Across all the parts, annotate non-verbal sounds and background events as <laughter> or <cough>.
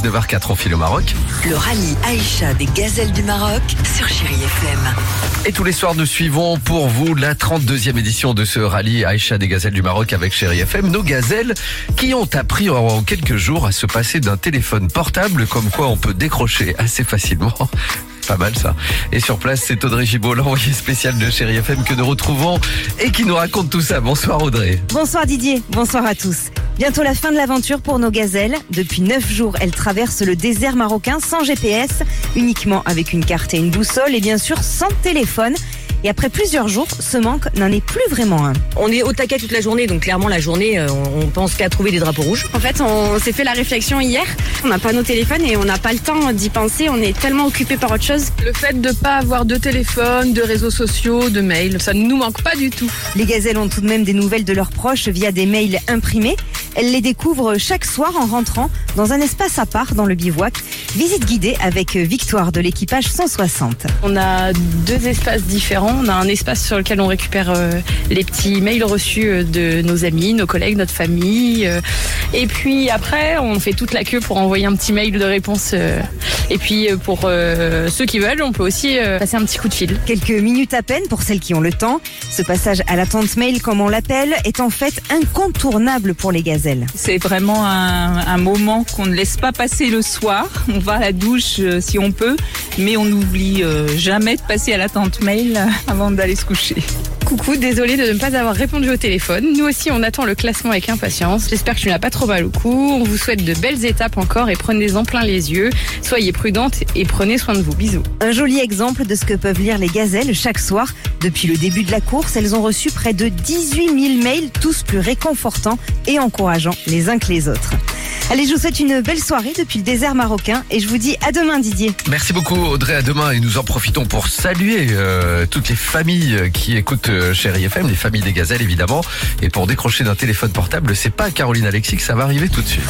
19h04, on file au Maroc. Le rallye Aïcha des gazelles du Maroc sur Chéri FM. Et tous les soirs, nous suivons pour vous la 32e édition de ce rallye Aïcha des gazelles du Maroc avec Chéri FM. Nos gazelles qui ont appris en quelques jours à se passer d'un téléphone portable comme quoi on peut décrocher assez facilement. <laughs> Pas mal ça. Et sur place, c'est Audrey Gibault, l'envoyé spécial de Chéri FM que nous retrouvons et qui nous raconte tout ça. Bonsoir Audrey. Bonsoir Didier, bonsoir à tous. Bientôt la fin de l'aventure pour nos gazelles. Depuis 9 jours, elles traversent le désert marocain sans GPS, uniquement avec une carte et une boussole et bien sûr sans téléphone. Et après plusieurs jours, ce manque n'en est plus vraiment un. On est au taquet toute la journée, donc clairement la journée, euh, on on pense qu'à trouver des drapeaux rouges. En fait, on s'est fait la réflexion hier. On n'a pas nos téléphones et on n'a pas le temps d'y penser. On est tellement occupé par autre chose. Le fait de ne pas avoir de téléphone, de réseaux sociaux, de mails, ça ne nous manque pas du tout. Les gazelles ont tout de même des nouvelles de leurs proches via des mails imprimés. Elles les découvrent chaque soir en rentrant dans un espace à part dans le bivouac. Visite guidée avec Victoire de l'équipage 160. On a deux espaces différents. On a un espace sur lequel on récupère euh, les petits mails reçus euh, de nos amis, nos collègues, notre famille. Et puis après, on fait toute la queue pour envoyer un petit mail de réponse. euh, et puis euh, pour euh, ceux qui veulent, on peut aussi euh, passer un petit coup de fil. Quelques minutes à peine pour celles qui ont le temps. Ce passage à l'attente mail, comme on l'appelle, est en fait incontournable pour les gazelles. C'est vraiment un, un moment qu'on ne laisse pas passer le soir. On va à la douche euh, si on peut, mais on n'oublie euh, jamais de passer à l'attente mail avant d'aller se coucher. Coucou, désolé de ne pas avoir répondu au téléphone. Nous aussi, on attend le classement avec impatience. J'espère que tu n'as pas trop mal au cou. On vous souhaite de belles étapes encore et prenez-en plein les yeux. Soyez prudentes et prenez soin de vous. Bisous. Un joli exemple de ce que peuvent lire les gazelles chaque soir. Depuis le début de la course, elles ont reçu près de 18 000 mails, tous plus réconfortants et encourageants les uns que les autres. Allez, je vous souhaite une belle soirée depuis le désert marocain et je vous dis à demain Didier. Merci beaucoup Audrey, à demain et nous en profitons pour saluer euh, toutes les familles qui écoutent euh, Chéri FM, les familles des gazelles évidemment. Et pour décrocher d'un téléphone portable, c'est pas à Caroline Alexis que ça va arriver tout de suite.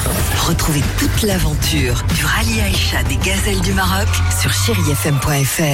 Retrouvez toute l'aventure du rallye Aïcha des gazelles du Maroc sur chérifm.fr.